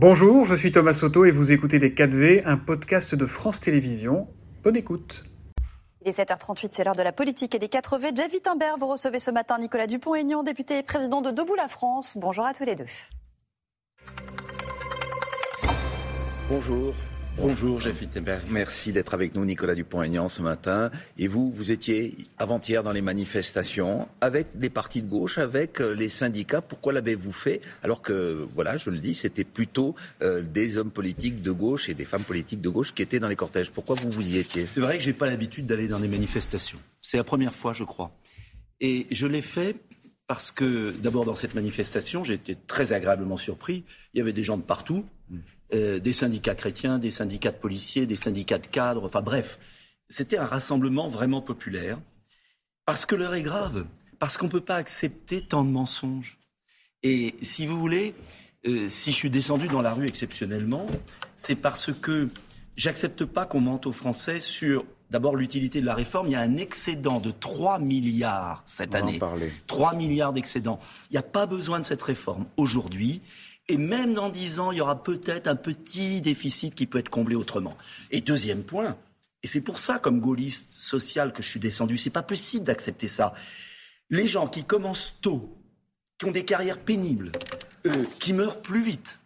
Bonjour, je suis Thomas Soto et vous écoutez Les 4V, un podcast de France Télévisions. Bonne écoute. Il est 7h38, c'est l'heure de la politique et des 4V. Jeff Wittenberg, vous recevez ce matin Nicolas Dupont-Aignan, député et président de Debout la France. Bonjour à tous les deux. Bonjour. Bonjour, Jeff Wittenberg. Merci d'être avec nous, Nicolas Dupont-Aignan, ce matin. Et vous, vous étiez avant-hier dans les manifestations avec des partis de gauche, avec euh, les syndicats. Pourquoi l'avez-vous fait Alors que, voilà, je le dis, c'était plutôt euh, des hommes politiques de gauche et des femmes politiques de gauche qui étaient dans les cortèges. Pourquoi vous vous y étiez? C'est vrai que j'ai pas l'habitude d'aller dans des manifestations. C'est la première fois, je crois. Et je l'ai fait parce que, d'abord, dans cette manifestation, j'ai été très agréablement surpris. Il y avait des gens de partout. Euh, des syndicats chrétiens, des syndicats de policiers, des syndicats de cadres, enfin bref, c'était un rassemblement vraiment populaire. Parce que l'heure est grave, parce qu'on ne peut pas accepter tant de mensonges. Et si vous voulez, euh, si je suis descendu dans la rue exceptionnellement, c'est parce que j'accepte pas qu'on mente aux Français sur d'abord l'utilité de la réforme. Il y a un excédent de 3 milliards cette année. 3 milliards d'excédent. Il n'y a pas besoin de cette réforme aujourd'hui. Et même dans dix ans, il y aura peut-être un petit déficit qui peut être comblé autrement. Et deuxième point, et c'est pour ça, comme gaulliste social, que je suis descendu, c'est pas possible d'accepter ça. Les gens qui commencent tôt, qui ont des carrières pénibles, euh, qui meurent plus vite,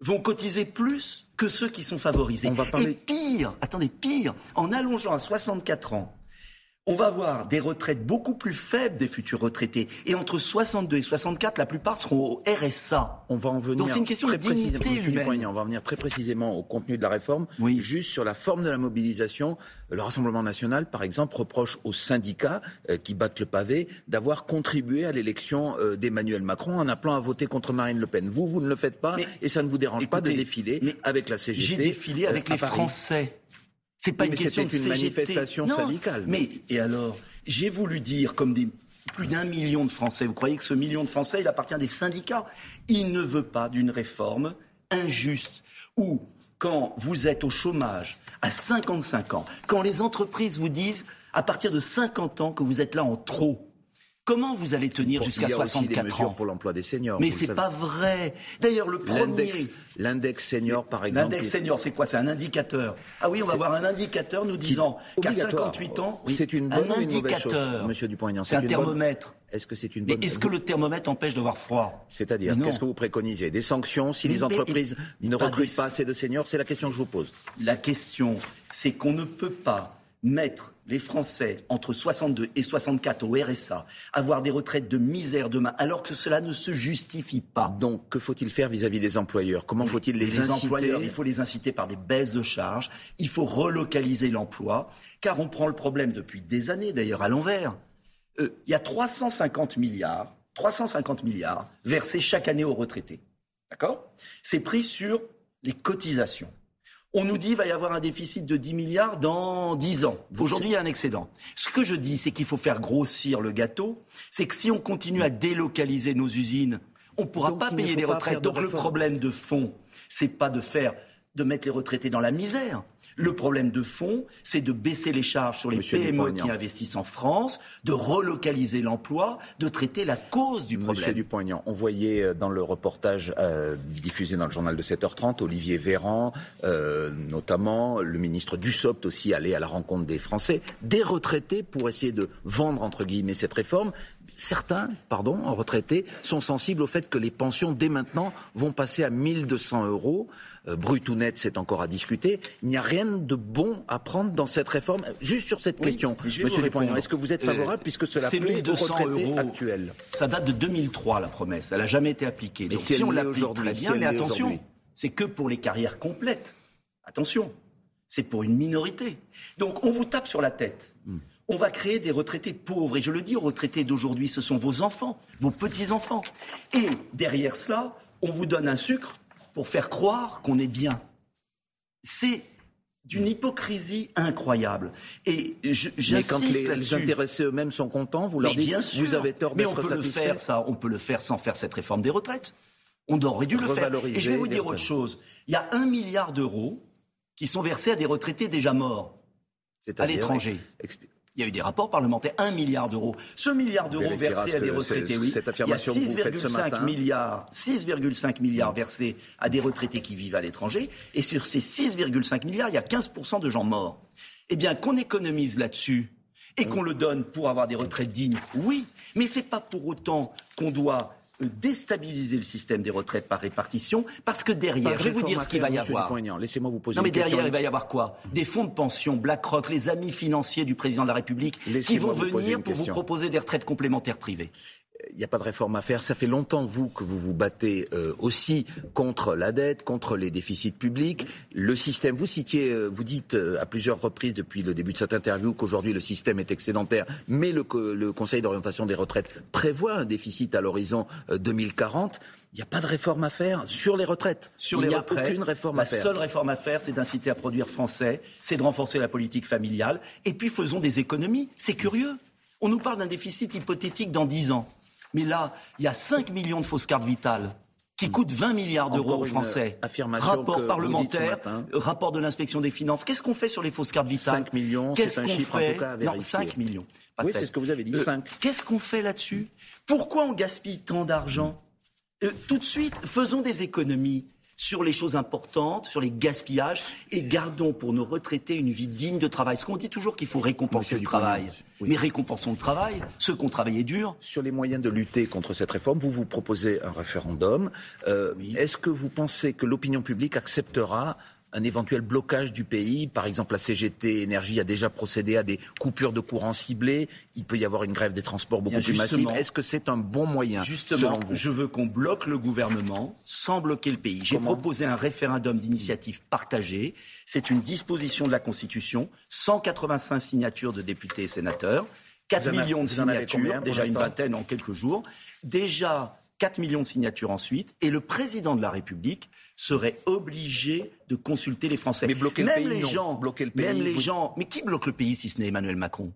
vont cotiser plus que ceux qui sont favorisés. Et pire, attendez, pire, en allongeant à 64 ans on va avoir des retraites beaucoup plus faibles des futurs retraités. Et entre 62 et 64, la plupart seront au RSA. On va en venir. Donc c'est une question de dignité humaine. On va venir très précisément au contenu de la réforme. Oui. Juste sur la forme de la mobilisation. Le Rassemblement national, par exemple, reproche aux syndicats euh, qui battent le pavé d'avoir contribué à l'élection euh, d'Emmanuel Macron en appelant à voter contre Marine Le Pen. Vous, vous ne le faites pas et ça ne vous dérange pas de défiler avec la CGT. J'ai défilé avec euh, les Français. C'est pas une question de une manifestation syndicale. Mais et alors, j'ai voulu dire comme des plus d'un million de Français. Vous croyez que ce million de Français, il appartient des syndicats? Il ne veut pas d'une réforme injuste où, quand vous êtes au chômage à 55 ans, quand les entreprises vous disent à partir de 50 ans que vous êtes là en trop, Comment vous allez tenir jusqu'à 64 ans pour l'emploi des seniors. Mais c'est pas vrai. D'ailleurs, le premier l'index senior par exemple. L'index senior, c'est quoi? C'est un indicateur. Ah oui, on va avoir un indicateur nous disant qu'à 58 ans, c'est une bonne un indicateur. Monsieur Dupont-Aignan, c'est un thermomètre. Est-ce que c'est une bonne... Mais est-ce que le thermomètre empêche d'avoir froid? C'est-à-dire, qu'est-ce que vous préconisez? Des sanctions si les entreprises ne recrutent pas assez de seniors? C'est la question que je vous pose. La question, c'est qu'on ne peut pas mettre les Français entre 62 et 64 au RSA, avoir des retraites de misère demain, alors que cela ne se justifie pas. Donc, que faut-il faire vis-à-vis des employeurs? Comment faut-il les, les employeurs, il faut les inciter par des baisses de charges. Il faut relocaliser l'emploi, car on prend le problème depuis des années, d'ailleurs, à l'envers. Euh, il y a 350 milliards, 350 milliards versés chaque année aux retraités. D'accord? C'est pris sur les cotisations. On nous dit qu'il va y avoir un déficit de 10 milliards dans 10 ans. Aujourd'hui, il y a un excédent. Ce que je dis, c'est qu'il faut faire grossir le gâteau. C'est que si on continue à délocaliser nos usines, on ne pourra pas payer les retraites. Donc le problème de fond, c'est pas de faire de mettre les retraités dans la misère. Le problème de fond, c'est de baisser les charges sur les PME qui investissent en France, de relocaliser l'emploi, de traiter la cause du problème. Monsieur Dupont-Aignan, on voyait euh, dans le reportage euh, diffusé dans le journal de 7h30, Olivier Véran, euh, notamment le ministre Dussopt aussi allait à la rencontre des Français, des retraités pour essayer de vendre entre guillemets cette réforme certains, pardon, en retraités, sont sensibles au fait que les pensions, dès maintenant, vont passer à 1200 euros. Euh, brut ou net, c'est encore à discuter. Il n'y a rien de bon à prendre dans cette réforme. Juste sur cette question, Monsieur Dupont, est-ce que vous êtes favorable euh, puisque cela plaît aux retraités euros, actuels Ça date de 2003, la promesse. Elle n'a jamais été appliquée. Mais si, on l'applique très bien, mais attention, c'est que pour les carrières complètes. Attention, c'est pour une minorité. Donc on vous tape sur la tête. Hmm on va créer des retraités pauvres. Et je le dis aux retraités d'aujourd'hui, ce sont vos enfants, vos petits-enfants. Et derrière cela, on vous donne un sucre pour faire croire qu'on est bien. C'est d'une hypocrisie incroyable. Et Mais quand les, intéressés eux-mêmes sont contents, vous leur dites vous avez tort Mais on peut le faire, ça. On peut le faire sans faire cette réforme des retraites. On aurait dû le faire. Et je vais vous dire autre chose. Il y a un milliard d'euros qui sont versés à des retraités déjà morts à l'étranger. Il y a eu des rapports parlementaires, 1 milliard d'euros. Ce milliard d'euros versé à des retraités, oui. Cette affirmation il y a 6,5 milliards, 6,5 milliards versés à des retraités qui vivent à l'étranger. Et sur ces 6,5 milliards, il y a 15% de gens morts. Eh bien, qu'on économise là-dessus et qu'on le donne pour avoir des retraites dignes, oui. Mais c'est pas pour autant qu'on doit déstabiliser le système des retraites par répartition, parce que derrière, je vais vous dire ce qu'il va y avoir. Laissez-moi vous poser non, mais derrière, il va y avoir quoi? Des fonds de pension, BlackRock, les amis financiers du président de la République, qui vont venir pour vous proposer des retraites complémentaires privées il n'y a pas de réforme à faire. Ça fait longtemps, vous, que vous vous battez euh, aussi contre la dette, contre les déficits publics. Le système, vous citiez, euh, vous dites euh, à plusieurs reprises depuis le début de cette interview qu'aujourd'hui le système est excédentaire, mais le, le Conseil d'orientation des retraites prévoit un déficit à l'horizon 2040. Il n'y a pas de réforme à faire sur les retraites. Sur il n'y a aucune réforme à faire. La seule réforme à faire, c'est d'inciter à produire français, c'est de renforcer la politique familiale, et puis faisons des économies. C'est curieux. On nous parle d'un déficit hypothétique dans 10 ans. Mais là, il y a 5 millions de fausses cartes vitales qui coûtent 20 milliards d'euros aux Français. rapport parlementaire, rapport de l'inspection des finances. Qu'est-ce qu'on fait sur les fausses cartes vitales 5 millions, c'est un chiffre fait... en tout cas à Non, 5 millions. oui, c'est ce que vous avez dit, 5. Euh, qu'est-ce qu'on fait là-dessus Pourquoi on gaspille tant d'argent euh, Tout de suite, faisons des économies sur les choses importantes, sur les gaspillages, et gardons pour nos retraités une vie digne de travail. Ce qu'on dit toujours qu'il faut récompenser le travail. Mais récompensons le travail, ceux qui ont travaillé dur. Sur les moyens de lutter contre cette réforme, vous vous proposez un référendum. Euh, est-ce que vous pensez que l'opinion publique acceptera un éventuel blocage du pays. Par exemple, la CGT Énergie a déjà procédé à des coupures de courant ciblées. Il peut y avoir une grève des transports beaucoup plus massive. Est-ce que c'est un bon moyen Justement, je veux qu'on bloque le gouvernement sans bloquer le pays. J'ai proposé un référendum d'initiative partagée. C'est une disposition de la Constitution. 185 signatures de députés et sénateurs. 4 millions de signatures, déjà une vingtaine en quelques jours. Déjà 4 millions de signatures ensuite. Et le président de la République serait obligé de consulter les Français. Mais bloquer même le pays, les gens, bloquer le pays, même les gens. Mais qui bloque le pays si ce n'est Emmanuel Macron?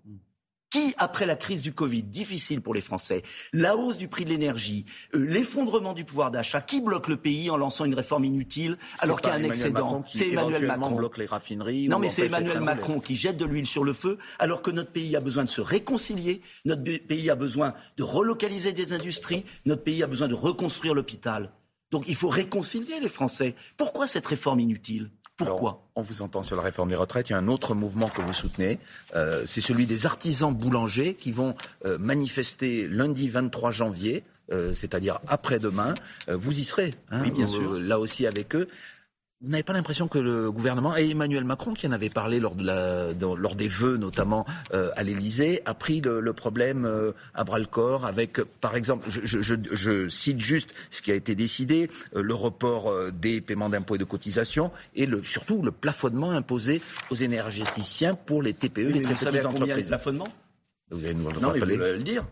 Qui, après la crise du Covid, difficile pour les Français, la hausse du prix de l'énergie, euh, l'effondrement du pouvoir d'achat, qui bloque le pays en lançant une réforme inutile alors qu'il y a un excédent C'est Emmanuel Macron. bloque les raffineries. Non, mais c'est Emmanuel Macron qui jette de l'huile sur le feu alors que notre pays a besoin de se réconcilier, notre pays a besoin de relocaliser des industries, notre pays a besoin de reconstruire l'hôpital. Donc il faut réconcilier les Français. Pourquoi cette réforme inutile? Pourquoi On vous entend sur la réforme des retraites. Il y a un autre mouvement que vous soutenez. Euh, c'est celui des artisans boulangers qui vont euh, manifester lundi 23 janvier, euh, c'est-à-dire après-demain. vous y serez, hein, oui, bien sûr. là aussi avec eux. Vous n'avez pas l'impression que le gouvernement, et Emmanuel Macron, qui en avait parlé lors, de la, lors des vœux notamment euh, à l'Élysée, a pris le, problème euh, à bras-le-corps avec, par exemple, je, je, je, cite juste ce qui a été décidé, euh, le report des paiements d'impôts et de cotisations, et le, surtout le plafonnement imposé aux énergéticiens pour les TPE, les très petites entreprises. Le plafonnement? Vous allez nous le non, rappeler. vous le dire.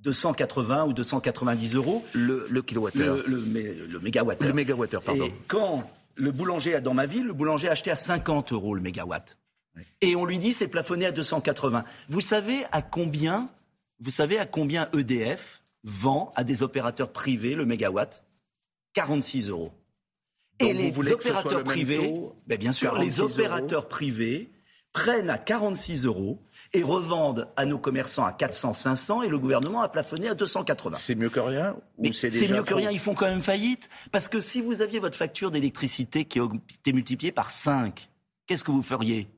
280 ou 290 euros. Le, le kilowattheure. Le, le, le mégawattheure. Le mégawattheure, pardon. Et quand le boulanger, dans ma ville, le boulanger a acheté à 50 euros le mégawatt. Et on lui dit c'est plafonné à 280. Vous savez à combien, vous savez à combien EDF vend à des opérateurs privés le mégawatt? 46 euros. Et les opérateurs privés, ben bien sûr, les opérateurs privés prennent à 46 euros et revendent à nos commerçants à 400, 500 et le gouvernement a plafonné à 280. C'est mieux que rien c'est mieux que rien, ils font quand même faillite. Parce que si vous aviez votre facture d'électricité qui était multipliée par 5, qu'est-ce que vous feriez?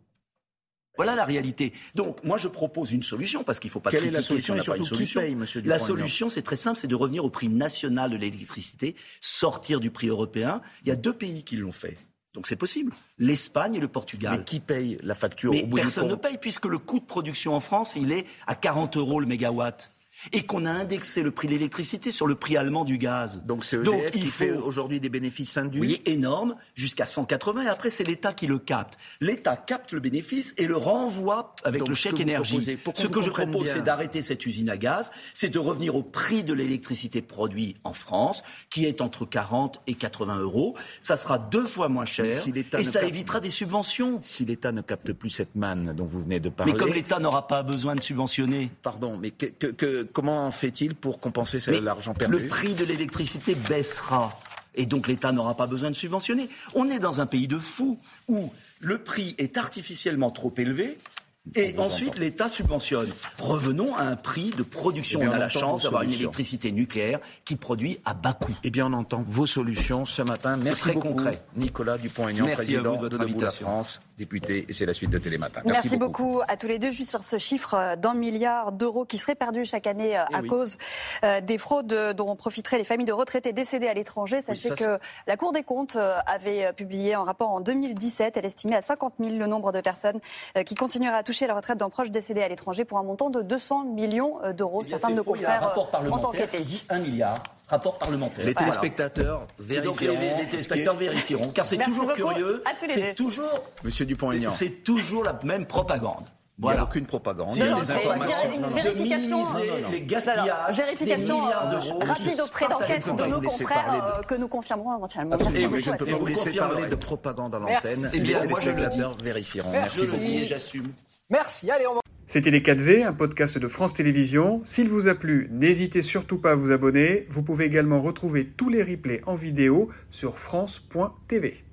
Voilà la réalité. Donc, moi, je propose une solution, parce qu'il ne faut pas Quelle critiquer est la solution, si pas une solution. Paye, la solution, c'est très simple, c'est de revenir au prix national de l'électricité, sortir du prix européen. Il y a deux pays qui l'ont fait. Donc c'est possible. L'Espagne et le Portugal. Mais qui paye la facture Mais au bout Personne ne paye puisque le coût de production en France, il est à 40 euros le mégawatt et qu'on a indexé le prix de l'électricité sur le prix allemand du gaz. Donc c'est EDF il qui fait aujourd'hui des bénéfices induits Oui, énormes, jusqu'à 180, et après c'est l'État qui le capte. L'État capte le bénéfice et le renvoie avec le chèque énergie. ce que je propose, c'est d'arrêter cette usine à gaz, c'est de revenir au prix de l'électricité produite en France, qui est entre 40 et 80 euros. Ça sera deux fois moins cher et ça évitera des subventions. Si l'État ne capte plus cette manne dont vous venez de parler... Mais comme l'État n'aura pas besoin de subventionner... Pardon, mais que comment fait-il pour compenser l'argent perdu Le prix de l'électricité baissera. Et donc l'État n'aura pas besoin de subventionner. On est dans un pays de fous où le prix est artificiellement trop élevé Et ensuite, l'État subventionne. Revenons à un prix de production. Eh on bien, a on la entend chance d'avoir une électricité nucléaire qui produit à bas coût. Eh bien, on entend vos solutions ce matin. Merci très beaucoup, concret. Nicolas Dupont-Aignan, Merci président de votre de Debout la invitation. France, député, et c'est la suite de Télématin. Merci, beaucoup. à tous les deux. Juste sur ce chiffre d'un milliard d'euros qui serait perdu chaque année euh, Eh à oui. cause euh, des fraudes dont profiteraient les familles de retraités décédés à l'étranger. Sachez ça, que la Cour des comptes euh, avait publié un rapport en 2017. Elle estimait à 50 000 le nombre de personnes qui continueraient à toucher la retraite d'un proche décédé à l'étranger pour un montant de 200 millions euh, d'euros. Eh Certains de nos confrères ont enquêté. dit 1 milliard. Rapport parlementaire. Les Voilà. téléspectateurs Et donc les, vérifieront. les- les téléspectateurs vérifieront, car c'est toujours beaucoup curieux, c'est toujours, Monsieur Dupont-Aignan, c'est toujours la même propagande. Il n'y a Voilà. aucune propagande. Il y a des informations. une vérification. minimiser Non, non, non. les Alors, gaspillages, vérification des euh, rapide auprès d'enquête de nos confrères parler de- euh, que nous confirmerons éventuellement. Merci mais je ne beaucoup peux pas vous laisser parler de propagande à Merci. l'antenne. Eh Les téléspectateurs vérifieront. Merci. Merci Je le beaucoup. dis et j'assume. Merci. Allez, on va. C'était Les 4V, un podcast de France Télévisions. S'il vous a plu, n'hésitez surtout pas à vous abonner. Vous pouvez également retrouver tous les replays en vidéo sur France.tv.